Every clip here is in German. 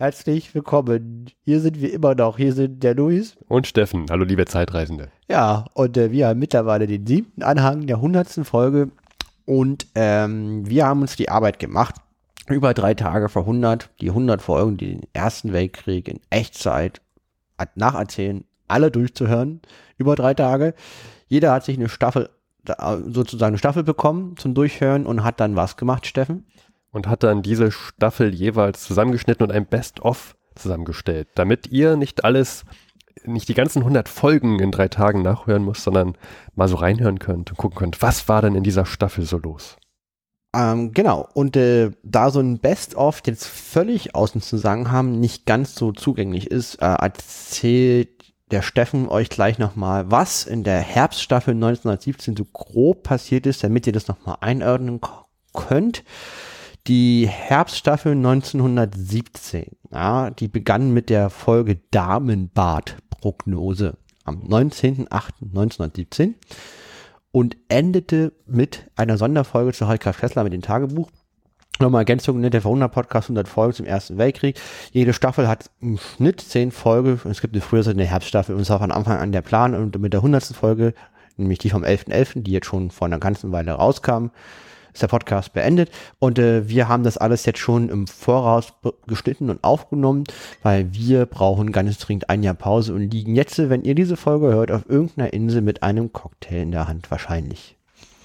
Herzlich willkommen. Hier sind wir immer noch. Hier sind der Luis. Und Steffen. Hallo, liebe Zeitreisende. Ja, und äh, wir haben mittlerweile den siebten Anhang der hundertsten Folge. Und ähm, wir haben uns die Arbeit gemacht, über drei Tage vor 100, die 100 Folgen, die den Ersten Weltkrieg in Echtzeit nacherzählen, alle durchzuhören. Über drei Tage. Jeder hat sich eine Staffel, sozusagen eine Staffel bekommen zum Durchhören und hat dann was gemacht, Steffen? Und hat dann diese Staffel jeweils zusammengeschnitten und ein Best-of zusammengestellt, damit ihr nicht alles, nicht die ganzen 100 Folgen in drei Tagen nachhören müsst, sondern mal so reinhören könnt und gucken könnt, was war denn in dieser Staffel so los. Ähm, genau, und äh, da so ein Best-of jetzt völlig aus dem Zusammenhang nicht ganz so zugänglich ist, äh, erzählt der Steffen euch gleich nochmal, was in der Herbststaffel 1917 so grob passiert ist, damit ihr das nochmal einordnen könnt. Die Herbststaffel 1917, ja, die begann mit der Folge Damenbad-Prognose am 19.08.1917 und endete mit einer Sonderfolge zu Heike Fessler mit dem Tagebuch. Nochmal Ergänzung, ne, der Verwunder-Podcast 100 Folgen zum Ersten Weltkrieg. Jede Staffel hat im Schnitt 10 Folgen. Es gibt eine früher so eine Herbststaffel und es war von Anfang an der Plan und mit der 100. Folge, nämlich die vom 11.11., .11., die jetzt schon vor einer ganzen Weile rauskam, ist der Podcast beendet und äh, wir haben das alles jetzt schon im Voraus geschnitten und aufgenommen, weil wir brauchen ganz dringend ein Jahr Pause und liegen jetzt, wenn ihr diese Folge hört, auf irgendeiner Insel mit einem Cocktail in der Hand wahrscheinlich.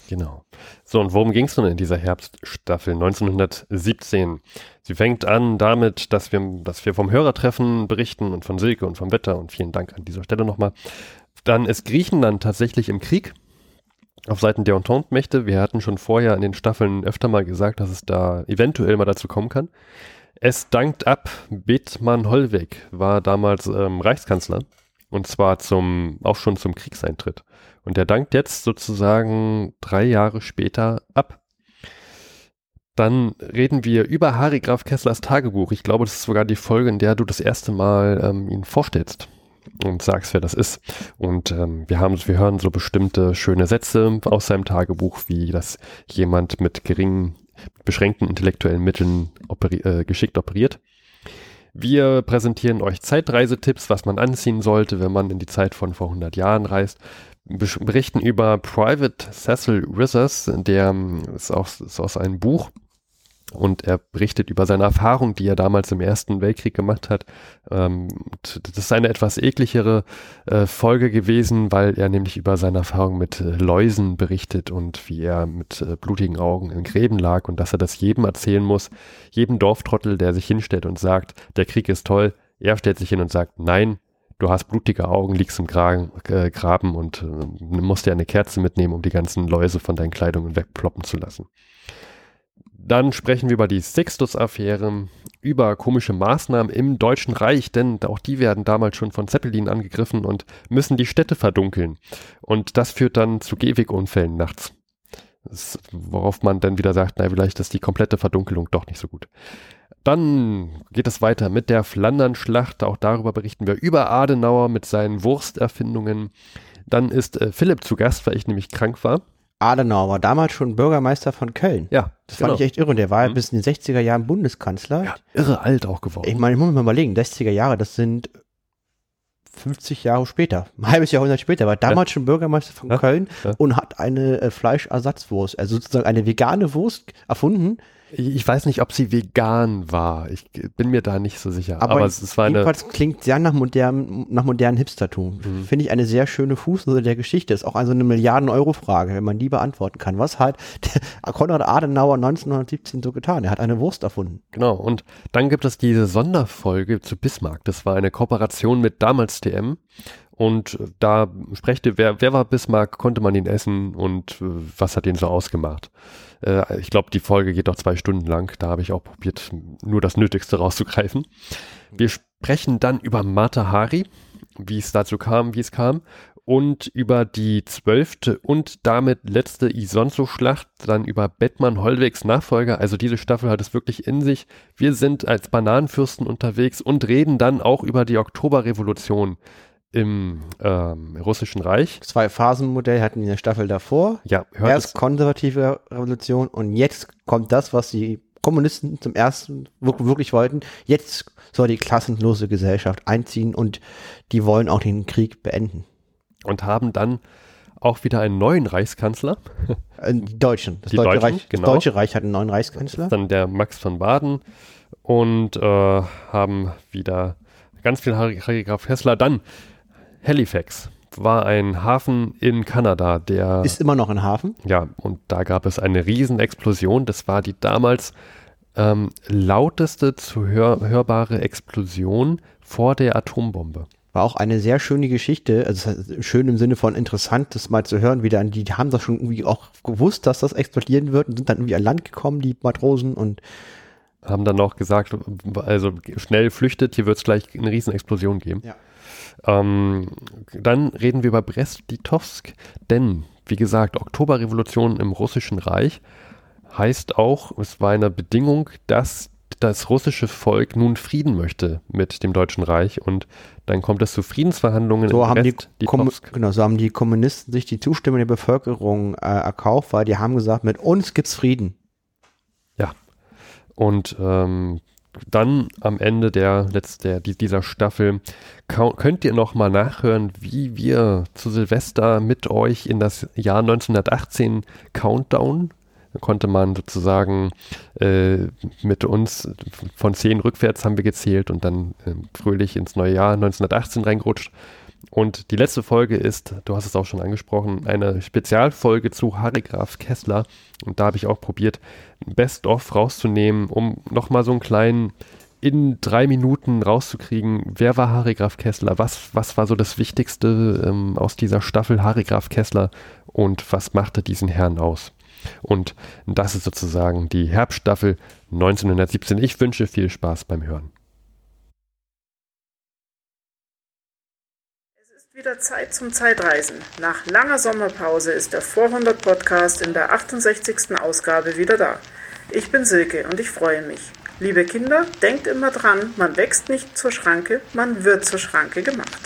Genau. So, und worum ging es nun in dieser Herbststaffel 1917? Sie fängt an damit, dass wir, dass wir vom Hörertreffen berichten und von Silke und vom Wetter und vielen Dank an dieser Stelle nochmal. Dann ist Griechenland tatsächlich im Krieg auf Seiten der Entente-Mächte. Wir hatten schon vorher in den Staffeln öfter mal gesagt, dass es da eventuell mal dazu kommen kann. Es dankt ab, Bethmann Hollweg war damals ähm, Reichskanzler und zwar zum, auch schon zum Kriegseintritt. Und der dankt jetzt sozusagen drei Jahre später ab. Dann reden wir über Harry Graf Kesslers Tagebuch. Ich glaube, das ist sogar die Folge, in der du das erste Mal ähm, ihn vorstellst und sagst, wer das ist. Und ähm, wir haben, wir hören so bestimmte schöne Sätze aus seinem Tagebuch, wie dass jemand mit geringen, beschränkten intellektuellen Mitteln operi äh, geschickt operiert. Wir präsentieren euch Zeitreisetipps, was man anziehen sollte, wenn man in die Zeit von vor 100 Jahren reist. Berichten über Private Cecil Rissers, der ähm, ist, auch, ist aus einem Buch und er berichtet über seine Erfahrung, die er damals im Ersten Weltkrieg gemacht hat. Ähm, das ist eine etwas ekligere äh, Folge gewesen, weil er nämlich über seine Erfahrung mit äh, Läusen berichtet und wie er mit äh, blutigen Augen in Gräben lag und dass er das jedem erzählen muss, jedem Dorftrottel, der sich hinstellt und sagt, der Krieg ist toll. Er stellt sich hin und sagt, nein, du hast blutige Augen, liegst im Graben, äh, Graben und äh, musst dir eine Kerze mitnehmen, um die ganzen Läuse von deinen Kleidungen wegploppen zu lassen. Dann sprechen wir über die Sixtus-Affäre, über komische Maßnahmen im Deutschen Reich, denn auch die werden damals schon von Zeppelin angegriffen und müssen die Städte verdunkeln. Und das führt dann zu Gehwegunfällen nachts. Das, worauf man dann wieder sagt, na, vielleicht ist die komplette Verdunkelung doch nicht so gut. Dann geht es weiter mit der Flandernschlacht. Auch darüber berichten wir über Adenauer mit seinen Wursterfindungen. Dann ist äh, Philipp zu Gast, weil ich nämlich krank war. Adenauer war damals schon Bürgermeister von Köln. Ja. Das genau. fand ich echt irre. Und der war ja mhm. bis in den 60er Jahren Bundeskanzler. Ja, irre alt auch geworden. Ich meine, ich muss mir mal überlegen, 60er Jahre, das sind 50 Jahre später, ein halbes Jahrhundert später, war damals ja. schon Bürgermeister von ja. Köln ja. und hat eine äh, Fleischersatzwurst, also sozusagen eine vegane Wurst erfunden, ich weiß nicht, ob sie vegan war. Ich bin mir da nicht so sicher. Aber, Aber es, war jedenfalls eine klingt sehr nach modernem, nach modernen Hipstertum. Mhm. Finde ich eine sehr schöne Fußnote der Geschichte. Ist auch also eine Milliarden-Euro-Frage, wenn man die beantworten kann. Was hat Konrad Adenauer 1917 so getan? Er hat eine Wurst erfunden. Genau. Und dann gibt es diese Sonderfolge zu Bismarck. Das war eine Kooperation mit damals TM. Und da sprechte, wer, wer war Bismarck, konnte man ihn essen und äh, was hat ihn so ausgemacht. Äh, ich glaube, die Folge geht auch zwei Stunden lang. Da habe ich auch probiert, nur das Nötigste rauszugreifen. Wir sprechen dann über Mata Hari, wie es dazu kam, wie es kam. Und über die zwölfte und damit letzte Isonzo-Schlacht, dann über Bettmann Hollwegs Nachfolger. Also diese Staffel hat es wirklich in sich. Wir sind als Bananenfürsten unterwegs und reden dann auch über die Oktoberrevolution im ähm, Russischen Reich. Zwei Phasenmodell hatten wir in der Staffel davor. Ja, Erst konservative Revolution und jetzt kommt das, was die Kommunisten zum ersten wirklich wollten, jetzt soll die klassenlose Gesellschaft einziehen und die wollen auch den Krieg beenden. Und haben dann auch wieder einen neuen Reichskanzler. Äh, die Deutschen. Das, die Deutsche, Deutschen, Reich, das genau. Deutsche Reich hat einen neuen Reichskanzler. dann der Max von Baden und äh, haben wieder ganz viel Harry Graf Hessler. Dann Halifax war ein Hafen in Kanada, der ist immer noch ein Hafen. Ja, und da gab es eine Riesenexplosion. Das war die damals ähm, lauteste zu hör hörbare Explosion vor der Atombombe. War auch eine sehr schöne Geschichte, also schön im Sinne von interessant, das mal zu hören, wie dann, die haben das schon irgendwie auch gewusst, dass das explodieren wird und sind dann irgendwie an Land gekommen, die Matrosen und haben dann noch gesagt, also schnell flüchtet, hier wird es gleich eine Riesenexplosion geben. Ja. Ähm, dann reden wir über Brest-Litovsk, denn, wie gesagt, Oktoberrevolution im Russischen Reich heißt auch, es war eine Bedingung, dass das russische Volk nun Frieden möchte mit dem Deutschen Reich und dann kommt es zu Friedensverhandlungen so haben Brest, die Genau, so haben die Kommunisten sich die Zustimmung der Bevölkerung äh, erkauft, weil die haben gesagt, mit uns gibt's Frieden. Und ähm, dann am Ende der, der, dieser Staffel könnt ihr nochmal nachhören, wie wir zu Silvester mit euch in das Jahr 1918 Countdown konnte man sozusagen äh, mit uns von 10 rückwärts haben wir gezählt und dann äh, fröhlich ins neue Jahr 1918 reingerutscht. Und die letzte Folge ist, du hast es auch schon angesprochen, eine Spezialfolge zu Harry Graf Kessler. Und da habe ich auch probiert, Best-of rauszunehmen, um nochmal so einen kleinen in drei Minuten rauszukriegen, wer war Harry Graf Kessler, was, was war so das Wichtigste ähm, aus dieser Staffel Harry Graf Kessler und was machte diesen Herrn aus. Und das ist sozusagen die Herbststaffel 1917. Ich wünsche viel Spaß beim Hören. Wieder Zeit zum Zeitreisen. Nach langer Sommerpause ist der 400 Podcast in der 68. Ausgabe wieder da. Ich bin Silke und ich freue mich. Liebe Kinder, denkt immer dran, man wächst nicht zur Schranke, man wird zur Schranke gemacht.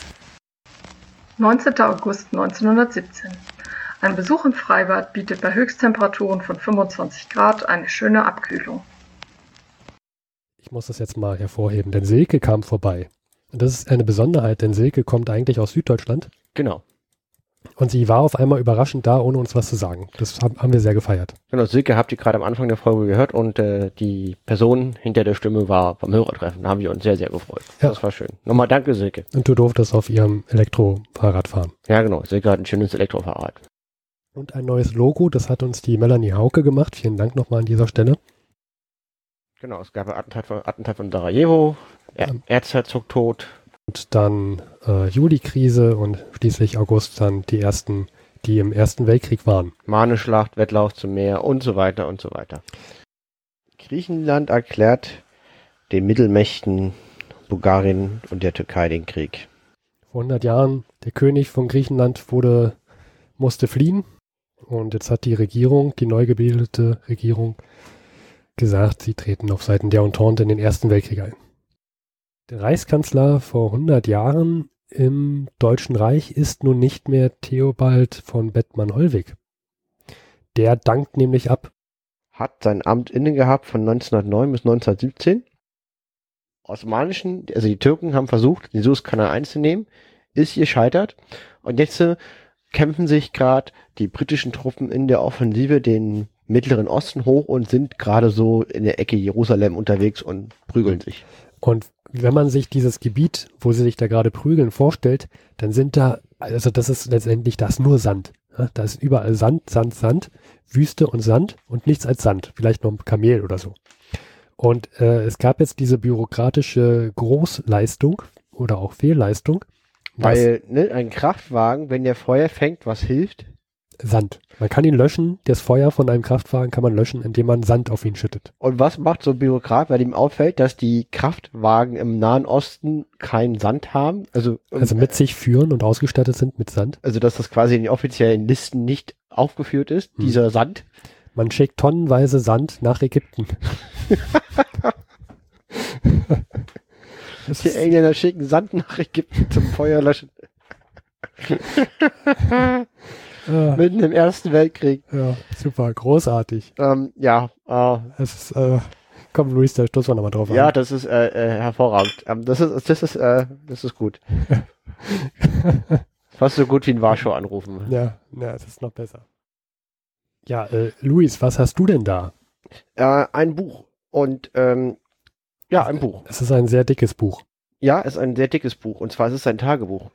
19. August 1917. Ein Besuch im Freibad bietet bei Höchsttemperaturen von 25 Grad eine schöne Abkühlung. Ich muss das jetzt mal hervorheben, denn Silke kam vorbei. Das ist eine Besonderheit, denn Silke kommt eigentlich aus Süddeutschland. Genau. Und sie war auf einmal überraschend da, ohne uns was zu sagen. Das haben wir sehr gefeiert. Genau, Silke habt ihr gerade am Anfang der Folge gehört und äh, die Person hinter der Stimme war beim Hörertreffen. Da haben wir uns sehr, sehr gefreut. Ja. Das war schön. Nochmal danke, Silke. Und du durftest auf ihrem Elektrofahrrad fahren. Ja, genau. Silke hat ein schönes Elektrofahrrad. Und ein neues Logo, das hat uns die Melanie Hauke gemacht. Vielen Dank nochmal an dieser Stelle. Genau, es gab ein Attentat von, Attentat von Sarajevo, er ähm, Erzherzog tot. Und dann äh, Juli-Krise und schließlich August dann die ersten, die im Ersten Weltkrieg waren. Mahneschlacht, Wettlauf zum Meer und so weiter und so weiter. Griechenland erklärt den Mittelmächten Bulgarien und der Türkei den Krieg. Vor 100 Jahren, der König von Griechenland wurde, musste fliehen und jetzt hat die Regierung, die neu gebildete Regierung, gesagt, sie treten auf Seiten der Entente in den Ersten Weltkrieg ein. Der Reichskanzler vor 100 Jahren im Deutschen Reich ist nun nicht mehr Theobald von Bettmann-Hollweg. Der dankt nämlich ab. Hat sein Amt inne gehabt von 1909 bis 1917. Osmanischen, also die Türken haben versucht, den Suezkanal einzunehmen, ist gescheitert. Und jetzt äh, kämpfen sich gerade die britischen Truppen in der Offensive den Mittleren Osten hoch und sind gerade so in der Ecke Jerusalem unterwegs und prügeln sich. Und wenn man sich dieses Gebiet, wo sie sich da gerade prügeln, vorstellt, dann sind da, also das ist letztendlich das nur Sand. Da ist überall Sand, Sand, Sand, Wüste und Sand und nichts als Sand. Vielleicht noch ein Kamel oder so. Und äh, es gab jetzt diese bürokratische Großleistung oder auch Fehlleistung. Weil ne, ein Kraftwagen, wenn der Feuer fängt, was hilft? Sand. Man kann ihn löschen. Das Feuer von einem Kraftwagen kann man löschen, indem man Sand auf ihn schüttet. Und was macht so ein Bürokrat, weil ihm auffällt, dass die Kraftwagen im Nahen Osten keinen Sand haben? Also, also mit sich führen und ausgestattet sind mit Sand? Also, dass das quasi in den offiziellen Listen nicht aufgeführt ist, hm. dieser Sand? Man schickt tonnenweise Sand nach Ägypten. die Engländer schicken Sand nach Ägypten zum Feuerlöschen. Ja. Mitten im Ersten Weltkrieg. Ja, super, großartig. Ähm, ja, äh, es ist, äh, Komm, Luis, da stoßen wir nochmal drauf Ja, an. das ist äh, äh, hervorragend. Ähm, das ist, das ist, äh, das ist gut. Fast so gut wie ein Warschau anrufen. Ja, ja, das ist noch besser. Ja, äh, Luis, was hast du denn da? Ein Buch. Und ähm, ja, ein Buch. Es ist ein sehr dickes Buch. Ja, es ist ein sehr dickes Buch. Und zwar ist es ein Tagebuch.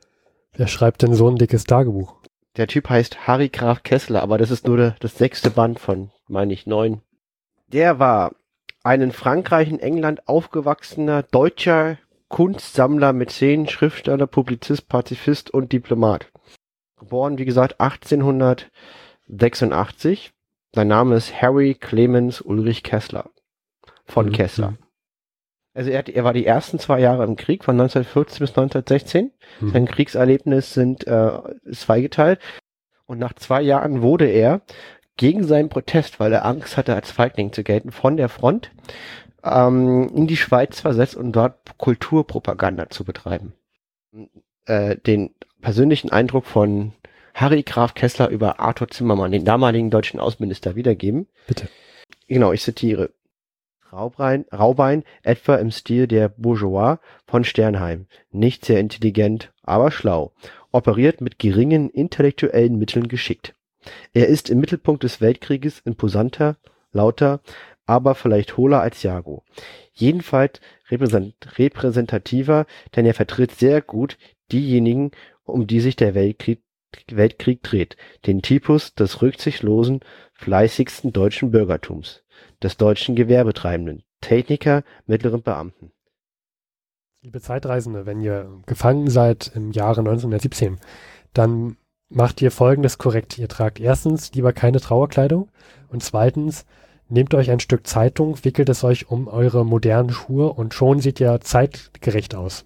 Wer schreibt denn so ein dickes Tagebuch? Der Typ heißt Harry Graf Kessler, aber das ist nur der, das sechste Band von, meine ich, neun. Der war ein in Frankreich und England aufgewachsener deutscher Kunstsammler, Mäzen, Schriftsteller, Publizist, Pazifist und Diplomat. Geboren, wie gesagt, 1886. Sein Name ist Harry Clemens Ulrich Kessler. Von Mhm. Kessler. Also er, hat, er war die ersten zwei Jahre im Krieg, von 1914 bis 1916. Mhm. Sein Kriegserlebnis sind äh, zweigeteilt. Und nach zwei Jahren wurde er gegen seinen Protest, weil er Angst hatte, als Feigling zu gelten, von der Front ähm, in die Schweiz versetzt und dort Kulturpropaganda zu betreiben. Äh, den persönlichen Eindruck von Harry Graf Kessler über Arthur Zimmermann, den damaligen deutschen Außenminister, wiedergeben. Bitte. Genau, ich zitiere. Raubein, etwa im Stil der Bourgeois von Sternheim. Nicht sehr intelligent, aber schlau. Operiert mit geringen intellektuellen Mitteln geschickt. Er ist im Mittelpunkt des Weltkrieges imposanter, lauter, aber vielleicht hohler als Jago. Jedenfalls repräsent repräsentativer, denn er vertritt sehr gut diejenigen, um die sich der Weltkrieg, Weltkrieg dreht. Den Typus des rücksichtslosen, fleißigsten deutschen Bürgertums des deutschen Gewerbetreibenden, Techniker, mittleren Beamten. Liebe Zeitreisende, wenn ihr gefangen seid im Jahre 1917, dann macht ihr folgendes korrekt. Ihr tragt erstens lieber keine Trauerkleidung und zweitens nehmt euch ein Stück Zeitung, wickelt es euch um eure modernen Schuhe und schon sieht ihr zeitgerecht aus.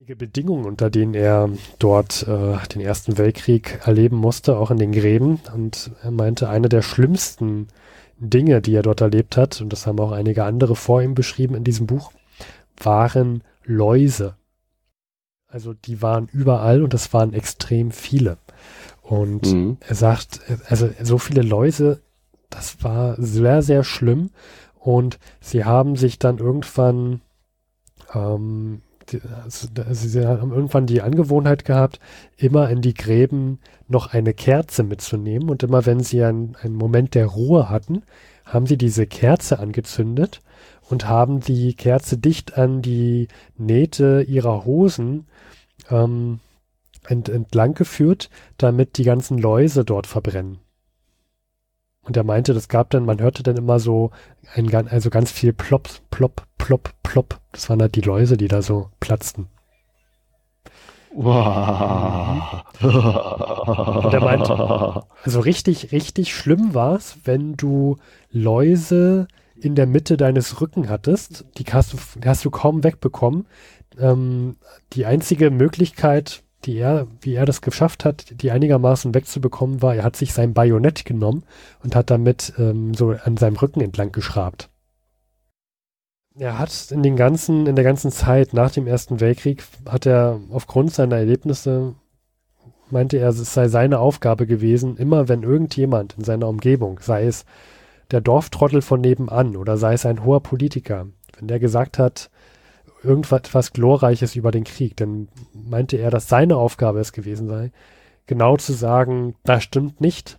Die Bedingungen, unter denen er dort äh, den Ersten Weltkrieg erleben musste, auch in den Gräben. Und er meinte, eine der schlimmsten Dinge, die er dort erlebt hat, und das haben auch einige andere vor ihm beschrieben in diesem Buch, waren Läuse. Also die waren überall und das waren extrem viele. Und Mhm. er sagt, also so viele Läuse, das war sehr, sehr schlimm. Und sie haben sich dann irgendwann, ähm, die, also, sie haben irgendwann die Angewohnheit gehabt, immer in die Gräben noch eine Kerze mitzunehmen. Und immer wenn sie einen, einen Moment der Ruhe hatten, haben sie diese Kerze angezündet und haben die Kerze dicht an die Nähte ihrer Hosen ähm, ent, entlang geführt, damit die ganzen Läuse dort verbrennen. Und er meinte, das gab dann, man hörte dann immer so ein, also ganz viel Plop, Plop, Plop, Plop. Das waren halt die Läuse, die da so platzten. Und er meinte- Also richtig, richtig schlimm war es, wenn du Läuse in der Mitte deines Rücken hattest. Die hast du, die hast du kaum wegbekommen. Ähm, die einzige Möglichkeit, die er, wie er das geschafft hat, die einigermaßen wegzubekommen, war, er hat sich sein Bajonett genommen und hat damit ähm, so an seinem Rücken entlang geschrabt. Er hat in den ganzen, in der ganzen Zeit nach dem Ersten Weltkrieg, hat er aufgrund seiner Erlebnisse meinte er, es sei seine Aufgabe gewesen, immer wenn irgendjemand in seiner Umgebung, sei es der Dorftrottel von nebenan oder sei es ein hoher Politiker, wenn der gesagt hat, irgendwas Glorreiches über den Krieg, dann meinte er, dass seine Aufgabe es gewesen sei, genau zu sagen, das stimmt nicht,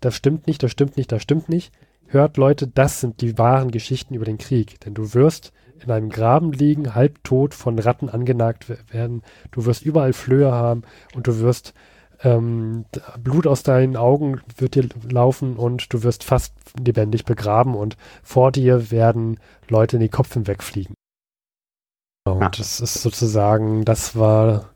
das stimmt nicht, das stimmt nicht, das stimmt nicht. Hört Leute, das sind die wahren Geschichten über den Krieg, denn du wirst in einem Graben liegen, halbtot von Ratten angenagt we- werden, du wirst überall Flöhe haben und du wirst ähm, Blut aus deinen Augen wird dir laufen und du wirst fast lebendig begraben und vor dir werden Leute in die Kopfen wegfliegen. Und Ja. das ist sozusagen, das war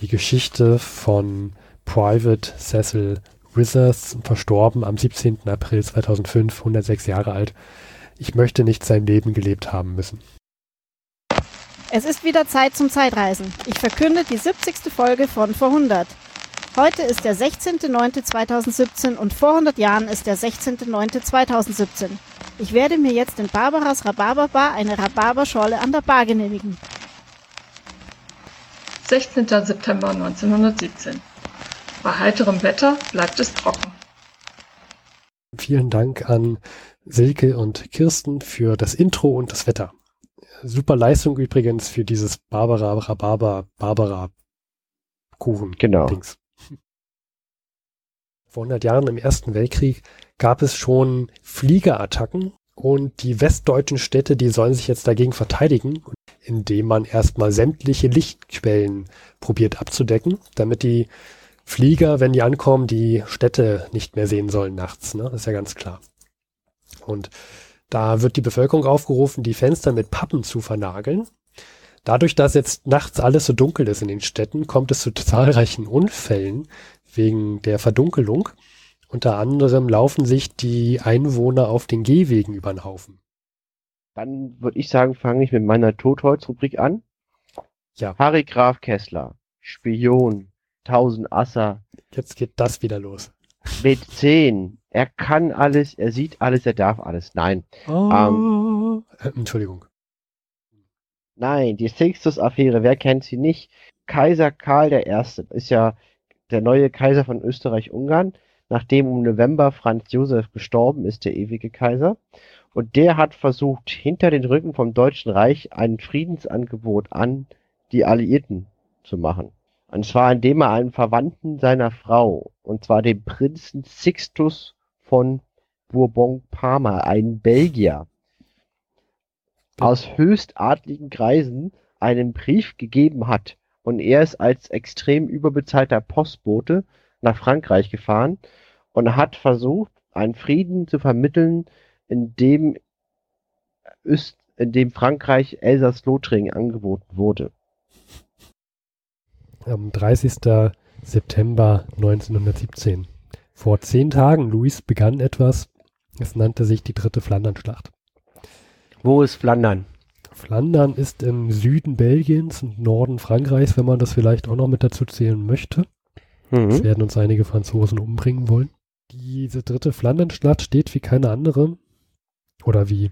die Geschichte von Private Cecil Withers, verstorben am 17. April 2005, 106 Jahre alt. Ich möchte nicht sein Leben gelebt haben müssen. Es ist wieder Zeit zum Zeitreisen. Ich verkünde die 70. Folge von Vor 100. Heute ist der 16.09.2017 und vor 100 Jahren ist der 16.09.2017. Ich werde mir jetzt in Barbaras Rhabarberbar eine Rhabarberschorle an der Bar genehmigen. 16. September 1917. Bei heiterem Wetter bleibt es trocken. vielen Dank an Silke und Kirsten für das Intro und das Wetter. Super Leistung übrigens für dieses Barbara, Rhabarber, Barbara Kuchen. Genau. Dings. Vor 100 Jahren im Ersten Weltkrieg gab es schon Fliegerattacken und die westdeutschen Städte, die sollen sich jetzt dagegen verteidigen, indem man erstmal sämtliche Lichtquellen probiert abzudecken, damit die Flieger, wenn die ankommen, die Städte nicht mehr sehen sollen nachts. Ne? Das ist ja ganz klar. Und da wird die Bevölkerung aufgerufen, die Fenster mit Pappen zu vernageln. Dadurch, dass jetzt nachts alles so dunkel ist in den Städten, kommt es zu zahlreichen Unfällen wegen der Verdunkelung. Unter anderem laufen sich die Einwohner auf den Gehwegen über den Haufen. Dann würde ich sagen, fange ich mit meiner Totholz-Rubrik an. Ja. Harry Graf Kessler, Spion, Tausend Asser, Jetzt geht das wieder los. mit 10. Er kann alles, er sieht alles, er darf alles. Nein, Oh. Äh, Entschuldigung. nein, die Sixtus-Affäre, wer kennt sie nicht? Kaiser Karl I. ist ja der neue Kaiser von Österreich-Ungarn. Nachdem im November Franz Josef gestorben ist, der ewige Kaiser. Und der hat versucht, hinter den Rücken vom Deutschen Reich ein Friedensangebot an die Alliierten zu machen. Und zwar indem er einen Verwandten seiner Frau, und zwar den Prinzen Sixtus von Bourbon-Parma, einen Belgier, aus höchstadligen Kreisen einen Brief gegeben hat. Und er ist als extrem überbezahlter Postbote nach Frankreich gefahren und hat versucht, einen Frieden zu vermitteln, in dem, Öst, in dem Frankreich Elsass-Lothringen angeboten wurde. Am 30. September 1917. Vor zehn Tagen, Luis, begann etwas, es nannte sich die dritte Flandernschlacht. Wo ist Flandern? Flandern ist im Süden Belgiens und Norden Frankreichs, wenn man das vielleicht auch noch mit dazu zählen möchte. Es Mhm. werden uns einige Franzosen umbringen wollen. Diese dritte Flandernschlacht steht wie keine andere, oder wie,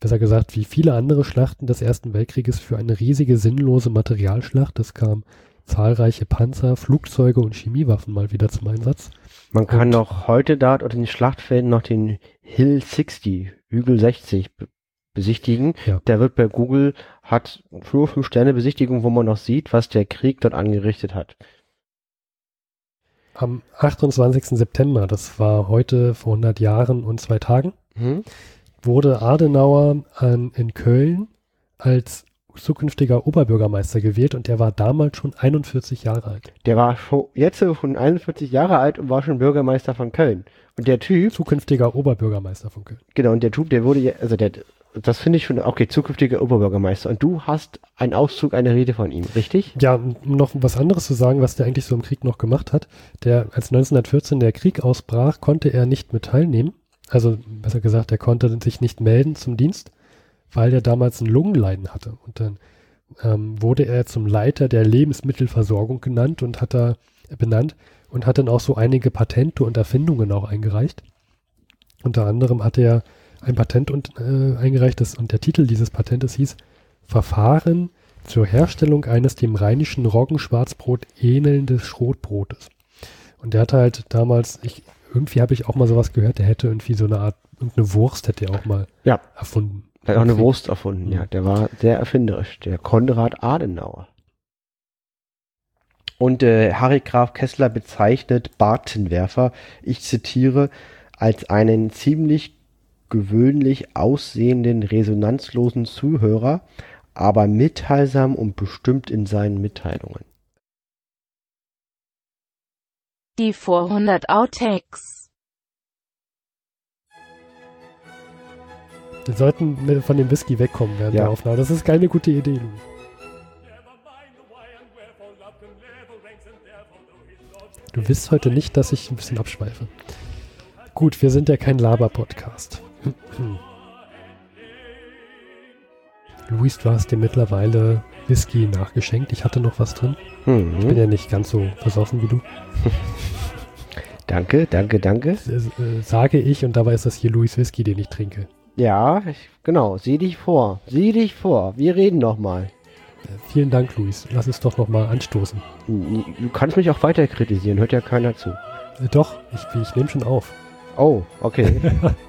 besser gesagt, wie viele andere Schlachten des Ersten Weltkrieges für eine riesige sinnlose Materialschlacht. Es kamen zahlreiche Panzer, Flugzeuge und Chemiewaffen mal wieder zum Einsatz. Man kann Und- noch heute dort unter den Schlachtfelden noch den Hill 60, Hügel 60 be besichtigen. Ja. Der wird bei Google, hat nur fünf Sterne Besichtigung, wo man noch sieht, was der Krieg dort angerichtet hat. Am 28. September, das war heute vor 100 Jahren und zwei Tagen, Mhm. wurde Adenauer an, in Köln als zukünftiger Oberbürgermeister gewählt und der war damals schon 41 Jahre alt. Der war schon, jetzt schon 41 Jahre alt und war schon Bürgermeister von Köln. Und der Typ, Zukünftiger Oberbürgermeister von Köln. genau, und der Typ, der wurde ja, also der, das finde ich schon, okay, zukünftiger Oberbürgermeister. Und du hast einen Auszug, eine Rede von ihm, richtig? Ja, um noch was anderes zu sagen, was der eigentlich so im Krieg noch gemacht hat. Der, als 1914 der Krieg ausbrach, konnte er nicht mit teilnehmen. Also, besser gesagt, er konnte sich nicht melden zum Dienst, weil er damals ein Lungenleiden hatte. Und dann ähm, wurde er zum Leiter der Lebensmittelversorgung genannt und hat da benannt und hat dann auch so einige Patente und Erfindungen auch eingereicht. Unter anderem hat er ein Patent und, äh, eingereicht das, und der Titel dieses Patentes hieß Verfahren zur Herstellung eines dem rheinischen Roggenschwarzbrot ähnelndes Schrotbrotes. Und der hatte halt damals, ich, irgendwie habe ich auch mal sowas gehört, der hätte irgendwie so eine Art, irgendeine Wurst hätte er auch mal Ja. erfunden. Der hat auch eine. Wurst erfunden, ja. Der war sehr erfinderisch, der Konrad Adenauer. Und äh, Harry Graf Kessler bezeichnet Bartenwerfer, ich zitiere, als einen ziemlich gewöhnlich aussehenden, resonanzlosen Zuhörer, aber mitteilsam und bestimmt in seinen Mitteilungen. Die 400 Outtakes. Wir sollten von dem Whisky wegkommen während Ja. der Aufnahme. Das ist keine gute Idee, Louis. Du willst heute nicht, dass ich ein bisschen abschweife. Gut, wir sind ja kein Laber-Podcast. Luis, du hast dir mittlerweile Whisky nachgeschenkt. Ich hatte noch was drin. Ich bin Mhm. ja nicht ganz so versoffen wie du. Danke, danke, danke. Das, äh, sage ich und dabei ist das hier Louis Whisky, den ich trinke. Ja, ich, genau, sieh dich vor, sieh dich vor, wir reden noch mal. Äh, vielen Dank, Luis. Lass uns doch noch mal anstoßen. Du kannst mich auch weiter kritisieren, hört ja keiner zu. Äh, doch, ich, ich nehme schon auf. Oh, okay.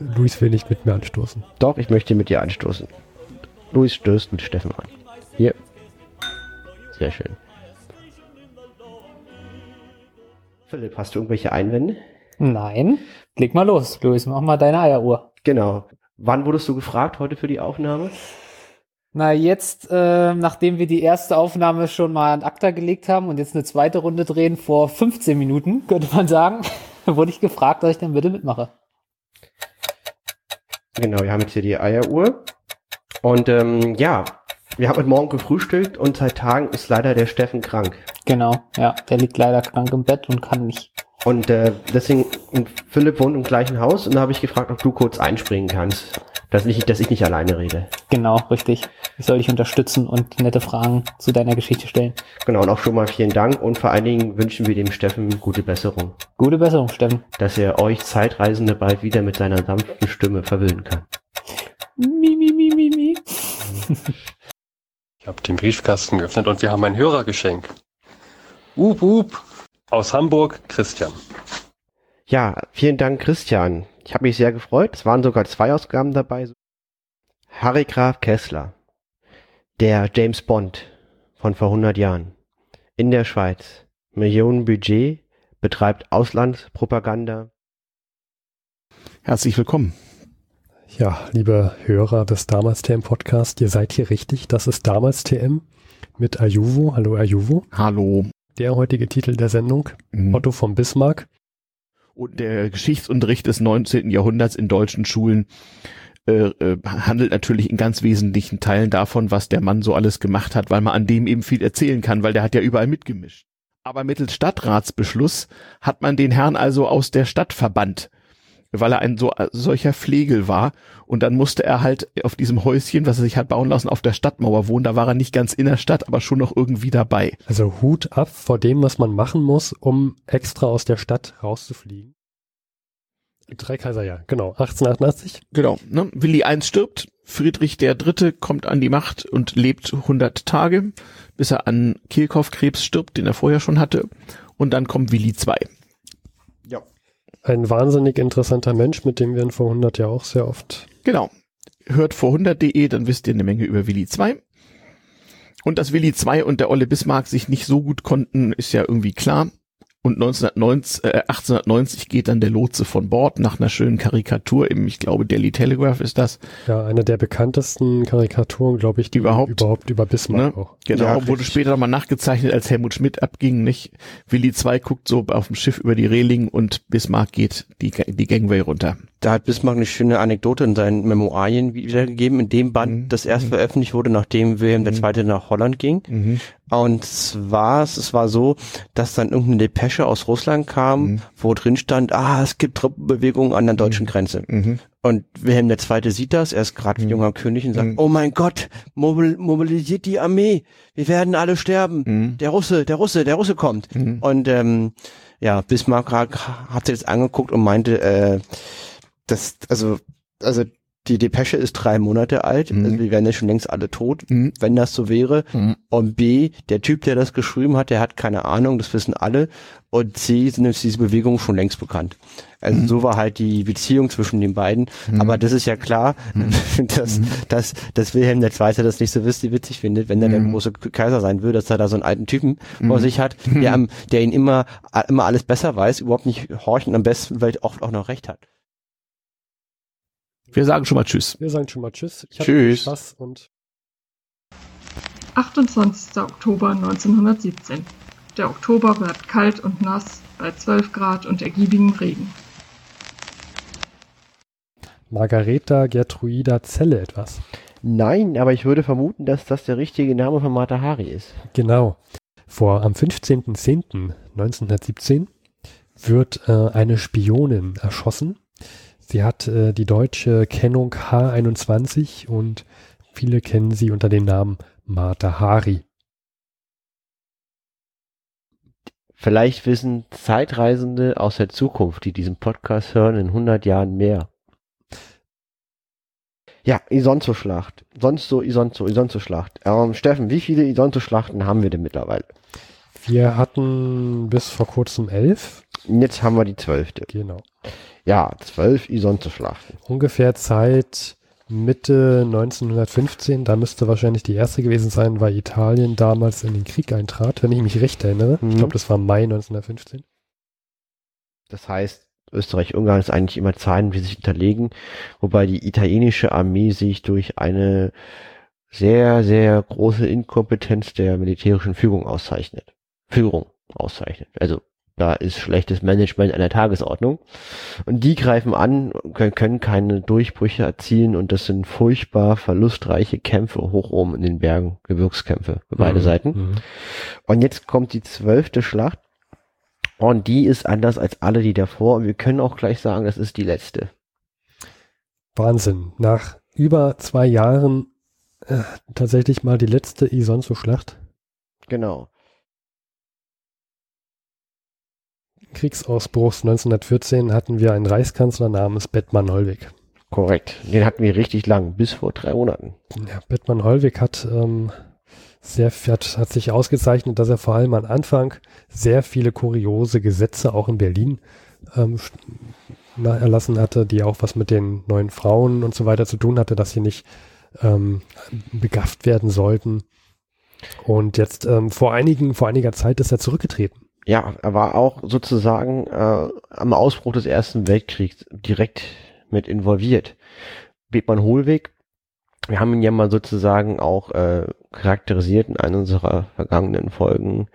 Luis will nicht mit mir anstoßen. Doch, ich möchte mit dir anstoßen. Luis stößt mit Steffen an. Hier. Sehr schön. Philipp, hast du irgendwelche Einwände? Nein. Leg mal los, Luis. Mach mal deine Eieruhr. Genau. Wann wurdest du gefragt heute für die Aufnahme? Na, jetzt, äh, nachdem wir die erste Aufnahme schon mal an ACTA gelegt haben und jetzt eine zweite Runde drehen vor 15 Minuten, könnte man sagen, wurde ich gefragt, dass ich dann bitte mitmache. Genau, wir haben jetzt hier die Eieruhr. Und ähm, ja, wir haben heute Morgen gefrühstückt und seit Tagen ist leider der Steffen krank. Genau, ja. Der liegt leider krank im Bett und kann nicht. Und äh, deswegen, und Philipp wohnt im gleichen Haus und da habe ich gefragt, ob du kurz einspringen kannst. Dass ich, dass ich nicht alleine rede. Genau, richtig. Ich soll dich unterstützen und nette Fragen zu deiner Geschichte stellen. Genau, und auch schon mal vielen Dank und vor allen Dingen wünschen wir dem Steffen gute Besserung. Gute Besserung, Steffen. Dass er euch Zeitreisende bald wieder mit seiner sanften Stimme verwöhnen kann. Mi, mi, mi, mi, mi. Ich habe den Briefkasten geöffnet und wir haben ein Hörergeschenk. Up, up. Aus Hamburg, Christian. Ja, vielen Dank, Christian. Ich habe mich sehr gefreut. Es waren sogar zwei Ausgaben dabei. Harry Graf Kessler, der James Bond von vor 100 Jahren, in der Schweiz, Millionenbudget, betreibt Auslandspropaganda. Herzlich willkommen. Ja, liebe Hörer des Damals TM Podcast, ihr seid hier richtig. Das ist Damals TM mit Ayuvo. Hallo Ayuvo. Hallo. Der heutige Titel der Sendung, Mhm. Otto von Bismarck. Und der Geschichtsunterricht des 19. Jahrhunderts in deutschen Schulen äh, äh, handelt natürlich in ganz wesentlichen Teilen davon, was der Mann so alles gemacht hat, weil man an dem eben viel erzählen kann, weil der hat ja überall mitgemischt. Aber mittels Stadtratsbeschluss hat man den Herrn also aus der Stadt verbannt, weil er ein so solcher Flegel war. Und dann musste er halt auf diesem Häuschen, was er sich hat bauen lassen, auf der Stadtmauer wohnen. Da war er nicht ganz in der Stadt, aber schon noch irgendwie dabei. Also Hut ab vor dem, was man machen muss, um extra aus der Stadt rauszufliegen. Drei Kaiser, ja, genau. 1888. Genau. Ne? Willi I stirbt, Friedrich der Dritte kommt an die Macht und lebt 100 Tage, bis er an Kehlkopfkrebs stirbt, den er vorher schon hatte. Und dann kommt Willi II. Ein wahnsinnig interessanter Mensch, mit dem wir in vor 100 ja auch sehr oft. Genau. Hört vor 100.de, dann wisst ihr eine Menge über Willi II. Und dass Willi II und der Olle Bismarck sich nicht so gut konnten, ist ja irgendwie klar. Und 1990, äh, 1890 geht dann der Lotse von Bord nach einer schönen Karikatur im, ich glaube, Daily Telegraph ist das. Ja, eine der bekanntesten Karikaturen, glaube ich, die Überhaupt. überhaupt über Bismarck Ne? auch. Genau, Ja, wurde richtig. später nochmal nachgezeichnet, als Helmut Schmidt abging, nicht? Willi II guckt so auf dem Schiff über die Reling und Bismarck geht die, die Gangway runter. Da hat Bismarck eine schöne Anekdote in seinen Memoirien wiedergegeben, in dem Band, Mhm. das erst Mhm. veröffentlicht wurde, nachdem Wilhelm Mhm. II. nach Holland ging. Mhm. Und zwar, es war so, dass dann irgendeine Depesche aus Russland kam, Mhm. wo drin stand, ah, es gibt Truppenbewegungen an der deutschen Grenze. Mhm. Und Wilhelm II. sieht das, er ist gerade Mhm. junger König und sagt, Mhm. oh mein Gott, mobil mobilisiert die Armee, wir werden alle sterben. Mhm. Der Russe, der Russe, der Russe kommt. Mhm. Und ähm, ja, Bismarck hat, hat sich das angeguckt und meinte, äh, das, also, also die Depesche ist drei Monate alt, Mhm. also wir wären ja schon längst alle tot, Mhm. wenn das so wäre. Mhm. Und B, der Typ, der das geschrieben hat, der hat keine Ahnung, das wissen alle. Und C, sind jetzt diese Bewegungen schon längst bekannt. Also Mhm. so war halt die Beziehung zwischen den beiden. Mhm. Aber das ist ja klar, dass, dass, dass Wilhelm II. das nicht so witzig witzig findet, wenn er der Mhm. große Kaiser sein will, dass er da so einen alten Typen vor Mhm. sich hat, der, der ihn immer, immer alles besser weiß, überhaupt nicht horcht und am besten vielleicht auch, auch noch recht hat. Wir sagen schon mal Tschüss. Wir sagen schon mal Tschüss. Ich Tschüss. Spaß und 28. Oktober 1917. Der Oktober bleibt kalt und nass bei 12 Grad und ergiebigem Regen. Margareta Gertruida Zelle etwas. Nein, aber ich würde vermuten, dass das der richtige Name von Mata Hari ist. Genau. Vor am 15.10.1917 wird äh, eine Spionin erschossen. Sie hat äh, die deutsche Kennung H21 und viele kennen sie unter dem Namen Mata Hari. Vielleicht wissen Zeitreisende aus der Zukunft, die diesen Podcast hören, in 100 Jahren mehr. Ja, Isonzo-Schlacht. Sonst so Isonzo, Isonzo-Schlacht. Ähm, Steffen, wie viele Isonzo-Schlachten haben wir denn mittlerweile? Wir hatten bis vor kurzem elf. Jetzt haben wir die zwölfte. Genau. Ja, zwölf Isonzo-Schlachten. Ungefähr Zeit Mitte 1915, da müsste wahrscheinlich die erste gewesen sein, weil Italien damals in den Krieg eintrat, wenn ich mich recht erinnere. Mhm. Ich glaube, das war Mai 1915. Das heißt, Österreich-Ungarn ist eigentlich immer Zahlen, die sich hinterlegen, wobei die italienische Armee sich durch eine sehr, sehr große Inkompetenz der militärischen Führung auszeichnet. Führung auszeichnet. Also da ist schlechtes Management an der Tagesordnung. Und die greifen an, können, können keine Durchbrüche erzielen und das sind furchtbar verlustreiche Kämpfe hoch oben in den Bergen, Gebirgskämpfe für beide Mhm. Seiten. Mhm. Und jetzt kommt die zwölfte Schlacht. Und die ist anders als alle die davor. Und wir können auch gleich sagen, das ist die letzte. Wahnsinn. Nach über zwei Jahren äh, tatsächlich mal die letzte Isonzo-Schlacht. Genau. Kriegsausbruchs 1914 hatten wir einen Reichskanzler namens Bettmann Hollweg. Korrekt. Den hatten wir richtig lang, bis vor drei Monaten. Ja, Bettmann Hollweg hat ähm, sehr hat, hat sich ausgezeichnet, dass er vor allem am Anfang sehr viele kuriose Gesetze auch in Berlin ähm, erlassen hatte, die auch was mit den neuen Frauen und so weiter zu tun hatte, dass sie nicht ähm, begafft werden sollten. Und jetzt ähm, vor einigen vor einiger Zeit ist er zurückgetreten. Ja, er war auch sozusagen äh, am Ausbruch des Ersten Weltkriegs direkt mit involviert. Bethmann Hohlweg, wir haben ihn ja mal sozusagen auch äh, charakterisiert in einer unserer vergangenen Folgen.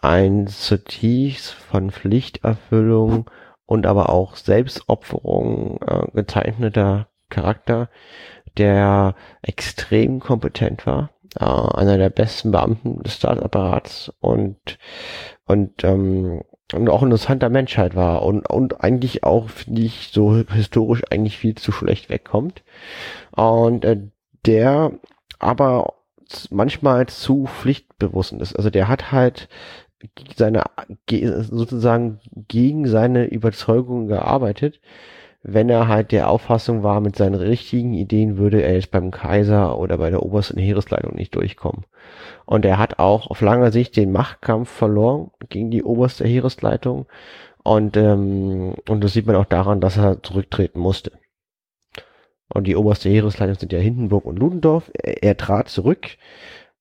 Ein zutiefst von Pflichterfüllung und aber auch Selbstopferung äh, gezeichneter Charakter, der extrem kompetent war, äh, einer der besten Beamten des Staatsapparats und und ähm, und auch ein interessanter Mensch halt war. Und und eigentlich auch finde ich so historisch eigentlich viel zu schlecht wegkommt. Und äh, der aber manchmal zu pflichtbewusst ist. Also der hat halt seine ge- sozusagen gegen seine Überzeugung gearbeitet wenn er halt der Auffassung war, mit seinen richtigen Ideen würde er jetzt beim Kaiser oder bei der obersten Heeresleitung nicht durchkommen. Und er hat auch auf lange Sicht den Machtkampf verloren gegen die oberste Heeresleitung. Und, ähm, und das sieht man auch daran, dass er zurücktreten musste. Und die oberste Heeresleitung sind ja Hindenburg und Ludendorff. Er, er trat zurück.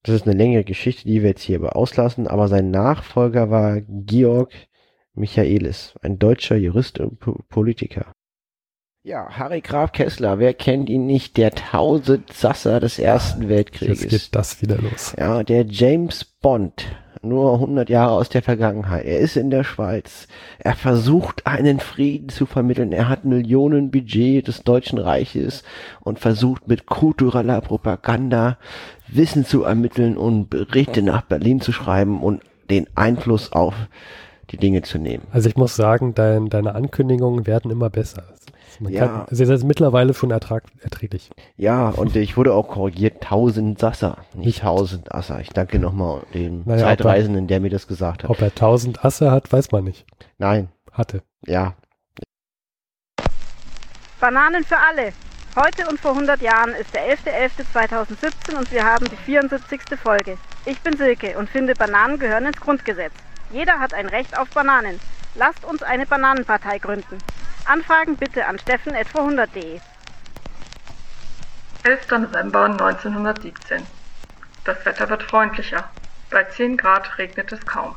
Das ist eine längere Geschichte, die wir jetzt hier aber auslassen. Aber sein Nachfolger war Georg Michaelis, ein deutscher Jurist und Po- Politiker. Ja, Harry Graf Kessler, wer kennt ihn nicht? Der Tausendsasser des Ersten Jetzt Weltkrieges. geht das wieder los. Ja, der James Bond, nur 100 Jahre aus der Vergangenheit. Er ist in der Schweiz. Er versucht, einen Frieden zu vermitteln. Er hat Millionen Budget des Deutschen Reiches und versucht mit kultureller Propaganda Wissen zu ermitteln und Berichte nach Berlin zu schreiben und den Einfluss auf die Dinge zu nehmen. Also ich muss sagen, dein, deine Ankündigungen werden immer besser. Man Ja. kann, sie ist mittlerweile schon ertrag, erträglich. Ja, und ich wurde auch korrigiert, tausend Sasser, nicht tausend Asser. Ich danke nochmal dem Naja, Zeitreisenden, der mir das gesagt hat. Ob er 1000 Asse hat, weiß man nicht. Nein, Hatte. ja, Bananen für alle. Heute und vor 100 Jahren ist der 11.11.2017 und wir haben die 74. Folge. Ich bin Silke und finde, Bananen gehören ins Grundgesetz. Jeder hat ein Recht auf Bananen. Lasst uns eine Bananenpartei gründen. Anfragen bitte an steffen.vorhundert.de. 11. November 1917. Das Wetter wird freundlicher. Bei 10 Grad regnet es kaum.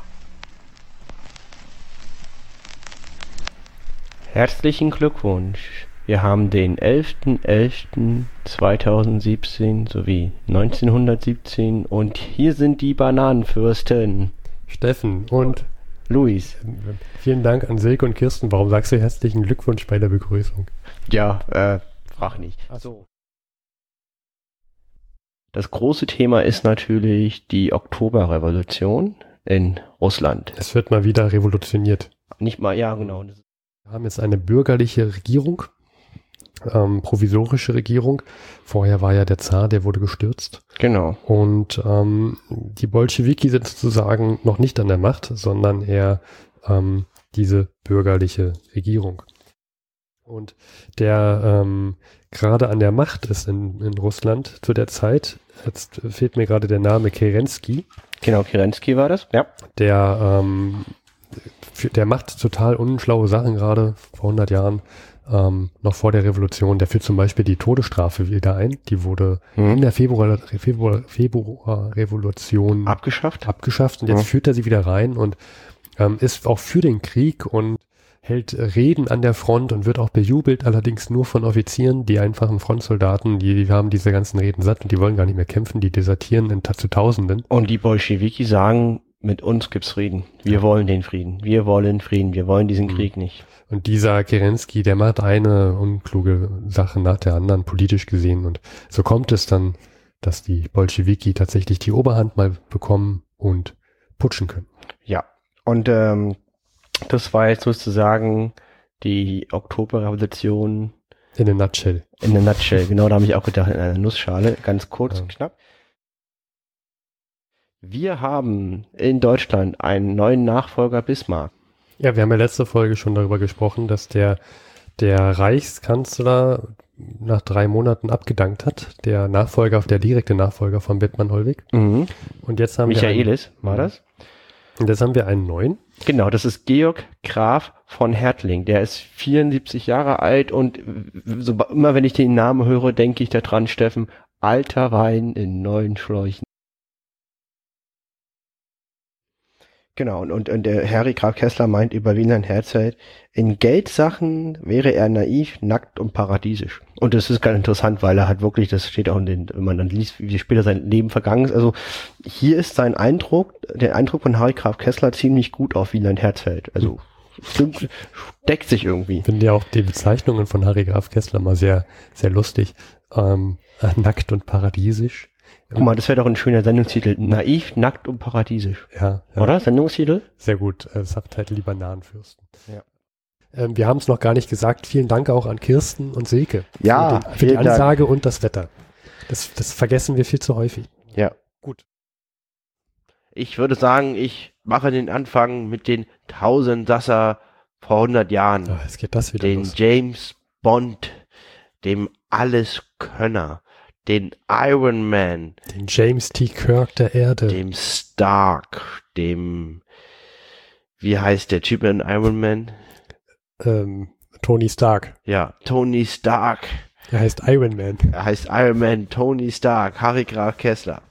Herzlichen Glückwunsch. Wir haben den 11.11.2017 sowie 1917 und hier sind die Bananenfürsten. Steffen und Luis. vielen Dank an Silke und Kirsten. Warum sagst du herzlichen Glückwunsch bei der Begrüßung? Ja, äh, frag nicht. so. Das große Thema ist natürlich die Oktoberrevolution in Russland. Es wird mal wieder revolutioniert. Nicht mal, ja, genau. Wir haben jetzt eine bürgerliche Regierung, ähm, provisorische Regierung. Vorher war ja der Zar, der wurde gestürzt. Genau. Und ähm, die Bolschewiki sind sozusagen noch nicht an der Macht, sondern eher ähm, diese bürgerliche Regierung. Und der ähm, gerade an der Macht ist in, in Russland zu der Zeit. Jetzt fehlt mir gerade der Name Kerensky. Genau, Kerensky war das, ja. Der, ähm, der macht total unschlaue Sachen gerade vor 100 Jahren, ähm, noch vor der Revolution. Der führt zum Beispiel die Todesstrafe wieder ein. Die wurde Mhm. in der Februar, Februar, Februarrevolution Abgeschafft? abgeschafft und jetzt Ja. führt er sie wieder rein und ähm, ist auch für den Krieg und hält Reden an der Front und wird auch bejubelt, allerdings nur von Offizieren, die einfachen Frontsoldaten, die, die haben diese ganzen Reden satt und die wollen gar nicht mehr kämpfen, die desertieren in, zu Tausenden. Und die Bolschewiki sagen, mit uns gibt's Frieden. Wir wollen den Frieden. Wir wollen Frieden. Wir wollen diesen Mhm. Krieg nicht. Und dieser Kerensky, der macht eine unkluge Sache nach der anderen, politisch gesehen. Und so kommt es dann, dass die Bolschewiki tatsächlich die Oberhand mal bekommen und putschen können. Ja. Und ähm, das war jetzt sozusagen die Oktoberrevolution In a nutshell. in a nutshell. Genau, da habe ich auch gedacht, in einer Nussschale. Ganz kurz Ja. und knapp. Wir haben in Deutschland einen neuen Nachfolger Bismarck. Ja, wir haben ja letzte Folge schon darüber gesprochen, dass der, der Reichskanzler nach drei Monaten abgedankt hat, der Nachfolger, der direkte Nachfolger von Bettmann Hollweg. Mhm. Und jetzt haben wir Michaelis war das. und jetzt haben wir einen neuen. Genau, das ist Georg Graf von Hertling. Der ist 74 Jahre alt und so, immer wenn ich den Namen höre, denke ich daran, Steffen, alter Wein in neuen Schläuchen. Genau, und, und, und der Harry Graf Kessler meint über Wieland Herzfeld, in Geldsachen wäre er naiv, nackt und paradiesisch. Und das ist ganz interessant, weil er hat wirklich, das steht auch in den, wenn man dann liest, wie später sein Leben vergangen ist. Also hier ist sein Eindruck, der Eindruck von Harry Graf Kessler ziemlich gut auf Wieland Herzfeld. Also stimmt, deckt sich irgendwie. Ich finde ja auch die Bezeichnungen von Harry Graf Kessler mal sehr, sehr lustig. Ähm, nackt und paradiesisch. Guck mal, das wäre doch ein schöner Sendungstitel. Naiv, nackt und paradiesisch. Ja, ja. Oder? Sendungstitel? Sehr gut. Äh, Subtitle Die Bananenfürsten. Ja. Ähm, wir haben es noch gar nicht gesagt. Vielen Dank auch an Kirsten und Silke. Ja, Für, den, für die vielen Dank. Ansage und das Wetter. Das, das vergessen wir viel zu häufig. Ja. Gut. Ich würde sagen, ich mache den Anfang mit den Tausendsasser vor 100 Jahren. Ah, jetzt geht das wieder den los. James Bond, dem Alleskönner, den Iron Man, Den James T. Kirk der Erde. dem Stark, dem, wie heißt der Typ in Iron Man? ähm, Tony Stark. Ja, Tony Stark. Er heißt Iron Man. Er heißt Iron Man, Tony Stark, Harry Graf Kessler.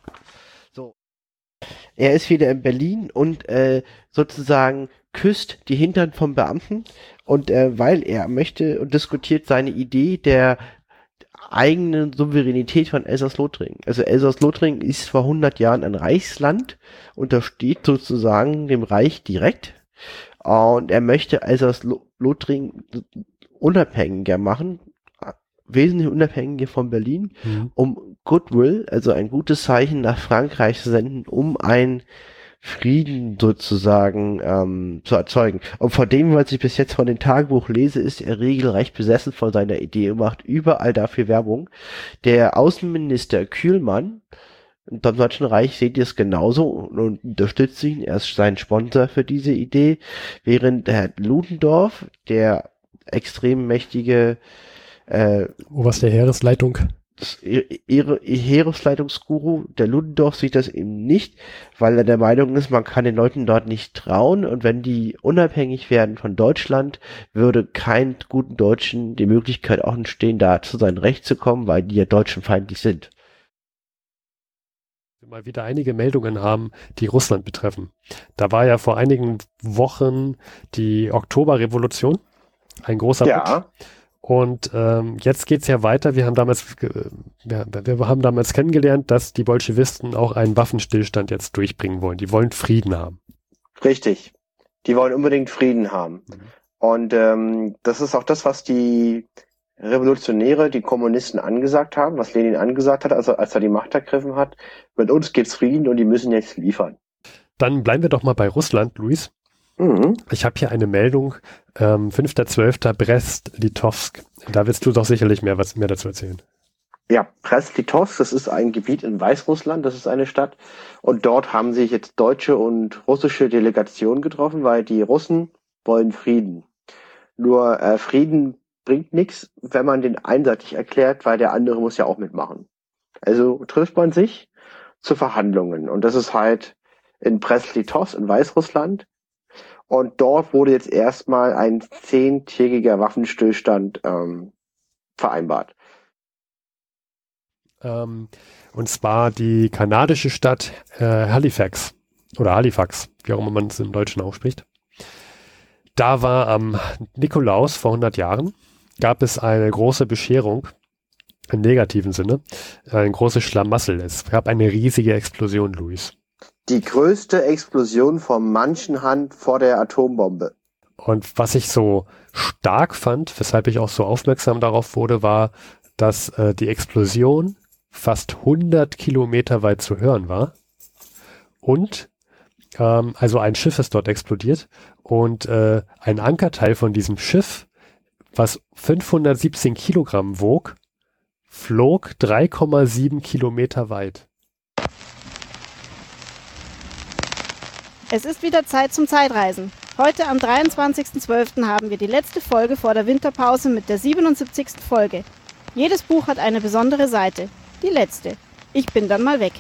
So. Er ist wieder in Berlin und äh, sozusagen küsst die Hintern vom Beamten und äh, weil er möchte und diskutiert seine Idee der eigenen Souveränität von Elsass-Lothringen. Also Elsass-Lothringen ist vor 100 Jahren ein Reichsland, untersteht sozusagen dem Reich direkt und er möchte Elsass-Lothringen unabhängiger machen, wesentlich unabhängiger von Berlin Mhm. um Goodwill, also ein gutes Zeichen nach Frankreich zu senden, um ein Frieden sozusagen ähm, zu erzeugen. Und von dem, was ich bis jetzt von dem Tagebuch lese, ist er regelrecht besessen von seiner Idee und macht überall dafür Werbung. Der Außenminister Kühlmann im Deutschen Reich seht ihr es genauso und, unterstützt ihn. Er ist sein Sponsor für diese Idee, während Herr Ludendorff, der extrem mächtige äh, Oberste Heeresleitung. Ihre Heeresleitungsguru, der Ludendorff, sieht das eben nicht, weil er der Meinung ist, man kann den Leuten dort nicht trauen und wenn die unabhängig werden von Deutschland, würde kein guten Deutschen die Möglichkeit auch entstehen, da zu sein Recht zu kommen, weil die ja deutschenfeindlich sind. wir mal wieder einige Meldungen haben, die Russland betreffen. Da war ja vor einigen Wochen die Oktoberrevolution, ein großer Putsch. Und ähm, jetzt geht's ja weiter. Wir haben damals, äh, wir, haben damals kennengelernt, dass die Bolschewisten auch einen Waffenstillstand jetzt durchbringen wollen. Die wollen Frieden haben. Richtig. Die wollen unbedingt Frieden haben. Mhm. Und ähm, das ist auch das, was die Revolutionäre, die Kommunisten angesagt haben, was Lenin angesagt hat, also als er die Macht ergriffen hat. Mit uns gibt's Frieden und die müssen jetzt liefern. Dann bleiben wir doch mal bei Russland, Luis. Mhm. Ich habe hier eine Meldung, ähm, 5.12. Brest-Litovsk. Da willst du doch sicherlich mehr, was mehr dazu erzählen. Ja, Brest-Litovsk, das ist ein Gebiet in Weißrussland, das ist eine Stadt. Und dort haben sich jetzt deutsche und russische Delegationen getroffen, weil die Russen wollen Frieden. Nur äh, Frieden bringt nichts, wenn man den einseitig erklärt, weil der andere muss ja auch mitmachen. Also trifft man sich zu Verhandlungen und das ist halt in Brest-Litovsk in Weißrussland und dort wurde jetzt erstmal ein zehntägiger Waffenstillstand ähm, vereinbart. Ähm, und zwar die kanadische Stadt äh, Halifax oder Halifax, wie auch immer man es im Deutschen ausspricht. Da war am Nikolaus vor 100 Jahren, gab es eine große Bescherung im negativen Sinne, ein großes Schlamassel. Es gab eine riesige Explosion, Luis. Die größte Explosion von manchen Hand vor der Atombombe. Und was ich so stark fand, weshalb ich auch so aufmerksam darauf wurde, war, dass äh, die Explosion fast 100 Kilometer weit zu hören war. Und ähm, also ein Schiff ist dort explodiert und äh, ein Ankerteil von diesem Schiff, was 517 Kilogramm wog, flog 3,7 Kilometer weit. Es ist wieder Zeit zum Zeitreisen. Heute am 23.12. haben wir die letzte Folge vor der Winterpause mit der 77. Folge. Jedes Buch hat eine besondere Seite. Die letzte. Ich bin dann mal weg.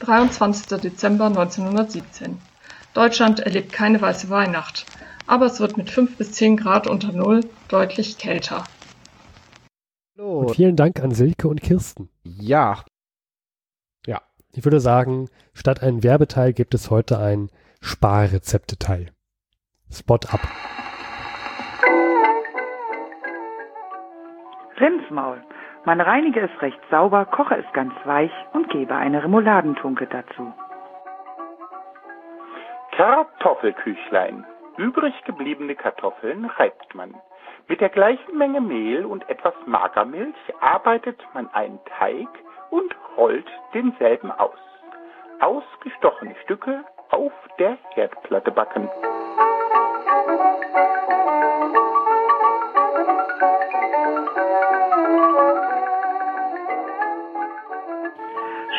23. Dezember 1917. Deutschland erlebt keine weiße Weihnacht, aber es wird mit 5 bis 10 Grad unter Null deutlich kälter. Und vielen Dank an Silke und Kirsten. Ja. Ich würde sagen, statt einen Werbeteil gibt es heute ein Sparrezepteteil. Spot ab. Rindsmaul. Man reinige es recht sauber, koche es ganz weich und gebe eine Remouladentunke dazu. Kartoffelküchlein. Übrig gebliebene Kartoffeln reibt man. Mit der gleichen Menge Mehl und etwas Magermilch arbeitet man einen Teig und rollt denselben aus. Ausgestochene Stücke auf der Herdplatte backen.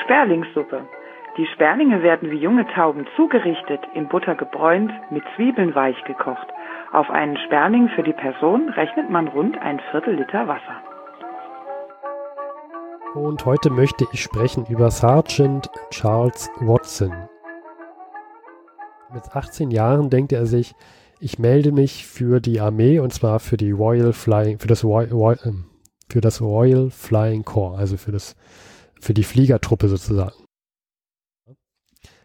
Sperlingssuppe. Die Sperlinge werden wie junge Tauben zugerichtet, in Butter gebräunt, mit Zwiebeln weich gekocht. Auf einen Sperling für die Person rechnet man rund ein Viertel Liter Wasser. Und heute möchte ich sprechen über Sergeant Charles Watson. Mit 18 Jahren denkt er sich, ich melde mich für die Armee und zwar für die Royal Flying, für das Royal, ähm, für das Royal Flying Corps, also für das für die Fliegertruppe sozusagen.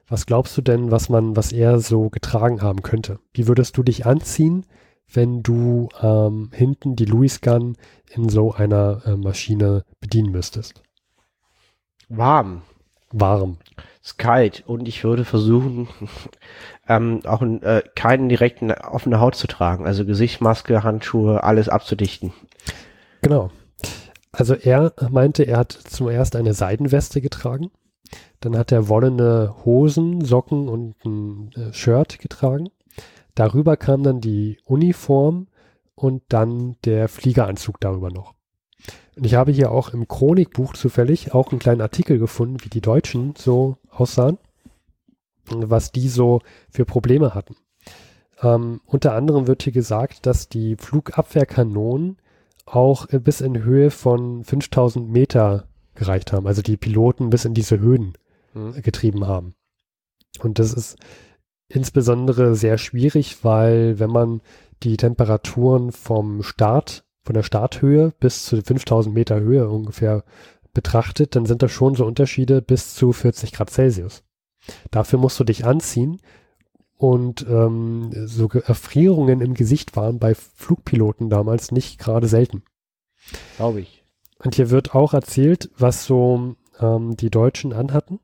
Was glaubst du denn, was man, was er so getragen haben könnte? Wie würdest du dich anziehen, wenn du ähm, hinten die Louis Gun in so einer äh, Maschine bedienen müsstest? Warm. Warm. Ist kalt und ich würde versuchen, ähm, auch äh, keinen direkten offene Haut zu tragen. Also Gesichtsmaske, Handschuhe, alles abzudichten. Genau. Also er meinte, er hat zuerst eine Seidenweste getragen, dann hat er wollene Hosen, Socken und ein äh, Shirt getragen. Darüber kam dann die Uniform und dann der Fliegeranzug darüber noch. Und ich habe hier auch im Chronikbuch zufällig auch einen kleinen Artikel gefunden, wie die Deutschen so aussahen, was die so für Probleme hatten. Ähm, unter anderem wird hier gesagt, dass die Flugabwehrkanonen auch äh, bis in Höhe von 5000 Meter gereicht haben. Also die Piloten bis in diese Höhen mhm. getrieben haben. Und das ist insbesondere sehr schwierig, weil wenn man die Temperaturen vom Start, von der Starthöhe bis zu 5000 Meter Höhe ungefähr betrachtet, dann sind das schon so Unterschiede bis zu 40 Grad Celsius. Dafür musst du dich anziehen und ähm, so Erfrierungen im Gesicht waren bei Flugpiloten damals nicht gerade selten. Glaube ich. Und hier wird auch erzählt, was so ähm, die Deutschen anhatten.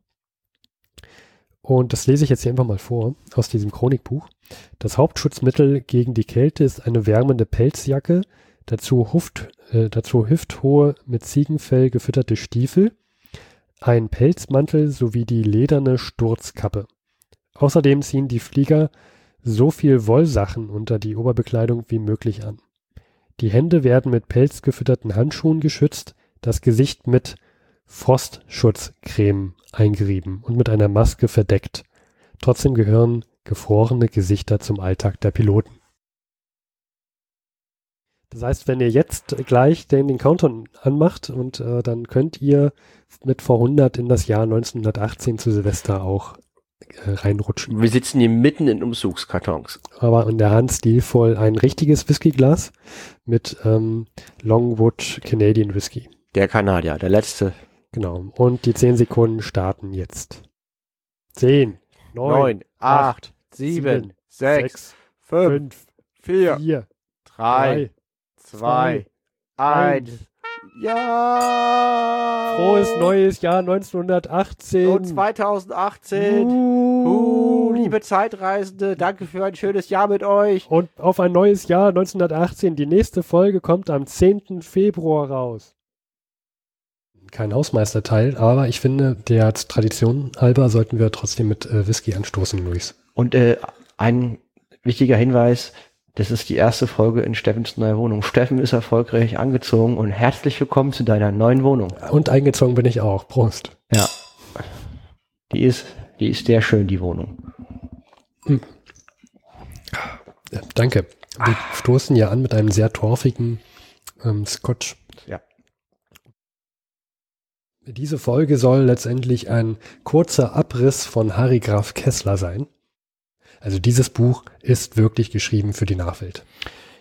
Und das lese ich jetzt hier einfach mal vor aus diesem Chronikbuch. Das Hauptschutzmittel gegen die Kälte ist eine wärmende Pelzjacke, dazu, Huft, äh, dazu hüfthohe mit Ziegenfell gefütterte Stiefel, ein Pelzmantel sowie die lederne Sturzkappe. Außerdem ziehen die Flieger so viel Wollsachen unter die Oberbekleidung wie möglich an. Die Hände werden mit pelzgefütterten Handschuhen geschützt, das Gesicht mit Frostschutzcreme eingerieben und mit einer Maske verdeckt. Trotzdem gehören gefrorene Gesichter zum Alltag der Piloten. Das heißt, wenn ihr jetzt gleich den, den Countdown anmacht und äh, dann könnt ihr mit vor 100 in das Jahr 1918 zu Silvester auch äh, reinrutschen. Wir sitzen hier mitten in Umzugskartons. Aber in der Hand stilvoll ein richtiges Whiskyglas mit ähm, Longwood Canadian Whisky. Der Kanadier, der letzte. Genau. Und die 10 Sekunden starten jetzt. 10, 9, Neun, acht, sieben, sechs, fünf, vier, 4, drei, zwei, eins. Ja! Frohes neues Jahr 1918. Und 2018. Uh, liebe Zeitreisende, danke für ein schönes Jahr mit euch. Und auf ein neues Jahr 1918. Die nächste Folge kommt am 10. Februar raus. Kein Hausmeisterteil, aber ich finde, der Tradition halber sollten wir trotzdem mit äh, Whisky anstoßen, Luis. Und äh, ein wichtiger Hinweis, das ist die erste Folge in Steffens neuer Wohnung. Steffen ist erfolgreich angezogen und herzlich willkommen zu deiner neuen Wohnung. Und eingezogen bin ich auch. Prost. Ja. Die ist, die ist sehr schön, die Wohnung. Ja, danke. Wir stoßen ja an mit einem sehr torfigen ähm, Scotch. Diese Folge soll letztendlich ein kurzer Abriss von Harry Graf Kessler sein. Also dieses Buch ist wirklich geschrieben für die Nachwelt.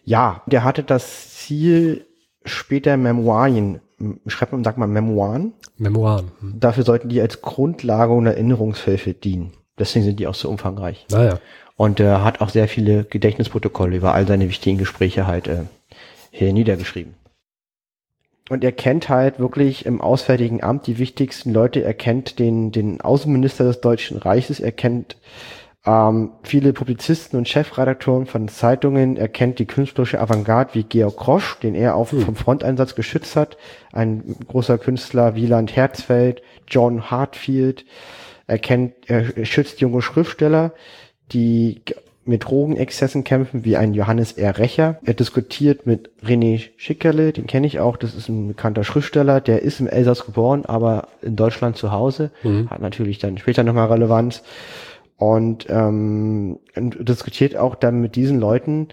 Ja, der hatte das Ziel, später Memoirien, schreibt man, sagt man Memoiren. Memoiren. Hm. Dafür sollten die als Grundlage und Erinnerungshilfe dienen. Deswegen sind die auch so umfangreich. Naja. Und er hat auch sehr viele Gedächtnisprotokolle über all seine wichtigen Gespräche halt äh, hier niedergeschrieben. Und er kennt halt wirklich im Auswärtigen Amt die wichtigsten Leute. Er kennt den, den Außenminister des Deutschen Reiches. Er kennt ähm, viele Publizisten und Chefredakteuren von Zeitungen. Er kennt die künstlerische Avantgarde wie Georg Krosch, den er auch vom Fronteinsatz geschützt hat. Ein großer Künstler, Wieland Herzfeld, John Hartfield. Er kennt, er schützt junge Schriftsteller, die mit Drogenexzessen kämpfen, wie ein Johannes R. Recher. Er diskutiert mit René Schickerle, den kenne ich auch, das ist ein bekannter Schriftsteller, der ist im Elsass geboren, aber in Deutschland zu Hause, Mhm. hat natürlich dann später nochmal Relevanz und, ähm, und diskutiert auch dann mit diesen Leuten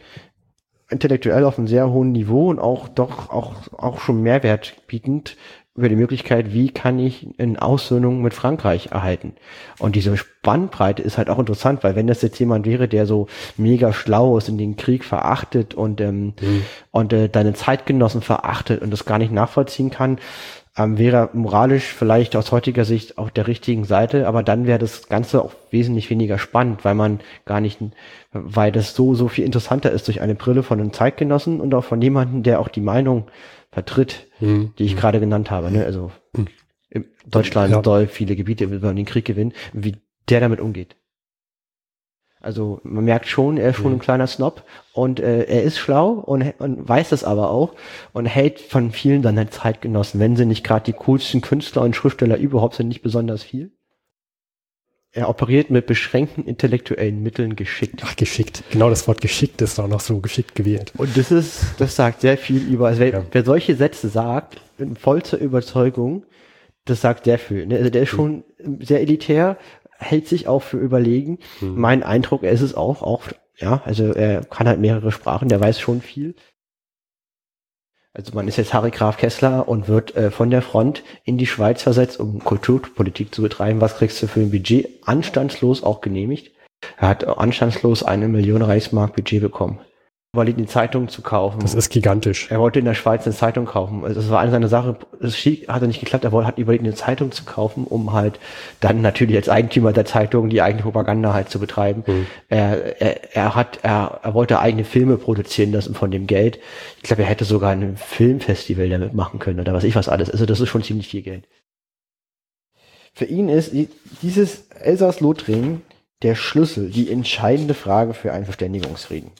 intellektuell auf einem sehr hohen Niveau und auch doch auch, auch schon Mehrwert bietend über die Möglichkeit, wie kann ich eine Aussöhnung mit Frankreich erhalten. Und diese Spannbreite ist halt auch interessant, weil wenn das jetzt jemand wäre, der so mega schlau ist und den Krieg verachtet und, ähm, und äh, deine Zeitgenossen verachtet und das gar nicht nachvollziehen kann, ähm, wäre er moralisch vielleicht aus heutiger Sicht auf der richtigen Seite, aber dann wäre das Ganze auch wesentlich weniger spannend, weil man gar nicht, weil das so, so viel interessanter ist durch eine Brille von einem Zeitgenossen und auch von jemandem, der auch die Meinung vertritt, Mhm. die ich gerade genannt habe. Ne? Also in Deutschland Ja. soll viele Gebiete über den Krieg gewinnen, wie der damit umgeht. Also man merkt schon, er ist schon ein kleiner Snob und äh, er ist schlau und, und weiß das aber auch und hält von vielen seiner Zeitgenossen, wenn sie nicht gerade die coolsten Künstler und Schriftsteller überhaupt sind, nicht besonders viel. Er operiert mit beschränkten intellektuellen Mitteln geschickt. Ach, geschickt. Genau das Wort geschickt ist auch noch so geschickt gewählt. Und das ist, das sagt sehr viel über, also wer, Ja. wer solche Sätze sagt, in vollster Überzeugung, das sagt sehr viel. Ne? Also der ist schon sehr elitär, hält sich auch für überlegen. Mein Eindruck, er ist es auch, auch, ja, also er kann halt mehrere Sprachen, der weiß schon viel. Also man ist jetzt Harry Graf Kessler und wird äh, von der Front in die Schweiz versetzt, um Kulturpolitik zu betreiben. Was kriegst du für ein Budget? Anstandslos auch genehmigt. Er hat anstandslos eine Million Reichsmark Budget bekommen. Ihn die Zeitung zu kaufen. Das ist gigantisch. Er wollte in der Schweiz eine Zeitung kaufen. Also das war eine seiner Sachen. Das schick- hat nicht geklappt. Er wollte, hat überlegt, eine Zeitung zu kaufen, um halt dann natürlich als Eigentümer der Zeitung die eigene Propaganda halt zu betreiben. Er, er, er hat, er, er wollte eigene Filme produzieren lassen von dem Geld. Ich glaube, er hätte sogar ein Filmfestival damit machen können oder was ich was alles. Also das ist schon ziemlich viel Geld. Für ihn ist die- dieses Elsass-Lothringen der Schlüssel, die entscheidende Frage für einen Verständigungsfrieden.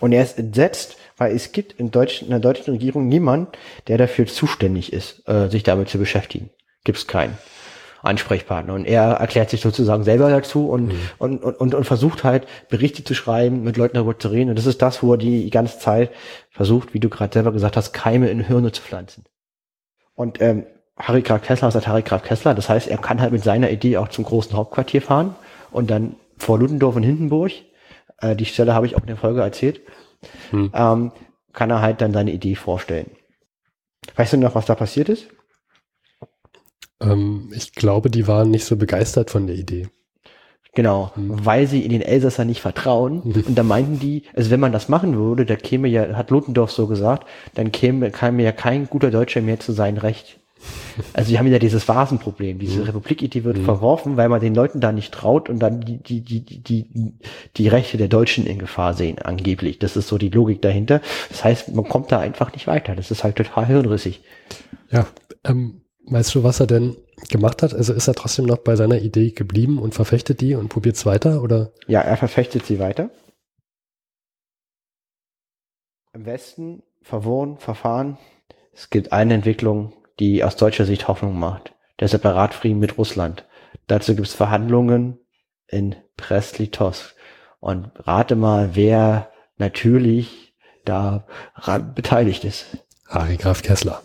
Und er ist entsetzt, weil es gibt in, Deutsch, in der deutschen Regierung niemand, der dafür zuständig ist, äh, sich damit zu beschäftigen. Gibt es keinen Ansprechpartner. Und er erklärt sich sozusagen selber dazu und, und, und, und, und versucht halt, Berichte zu schreiben, mit Leuten darüber zu reden. Und das ist das, wo er die ganze Zeit versucht, wie du gerade selber gesagt hast, Keime in Hirne zu pflanzen. Und ähm, Harry Graf Kessler ist halt Harry Graf Kessler. Das heißt, er kann halt mit seiner Idee auch zum großen Hauptquartier fahren und dann vor Ludendorff und Hindenburg. Äh, die Stelle habe ich auch in der Folge erzählt. Ähm, kann er halt dann seine Idee vorstellen. Weißt du noch, was da passiert ist? Ähm, ich glaube, die waren nicht so begeistert von der Idee. Genau, weil sie in den Elsässer nicht vertrauen. Und da meinten die, also wenn man das machen würde, da käme ja, hat Ludendorff so gesagt, dann käme, käme ja kein guter Deutscher mehr zu sein Recht. Also die haben ja dieses Vasenproblem. Diese Republikidee wird verworfen, weil man den Leuten da nicht traut und dann die, die, die, die, die, die Rechte der Deutschen in Gefahr sehen, angeblich. Das ist so die Logik dahinter. Das heißt, man kommt da einfach nicht weiter. Das ist halt total hirnrissig. Ja, ähm, weißt du, was er denn gemacht hat? Also ist er trotzdem noch bei seiner Idee geblieben und verfechtet die und probiert es weiter oder? Ja, er verfechtet sie weiter. Im Westen verworren, verfahren. Es gibt eine Entwicklung, die aus deutscher Sicht Hoffnung macht. Der Separatfrieden mit Russland. Dazu gibt es Verhandlungen in Brest-Litovsk. Und rate mal, wer natürlich da beteiligt ist. Harry Graf Kessler.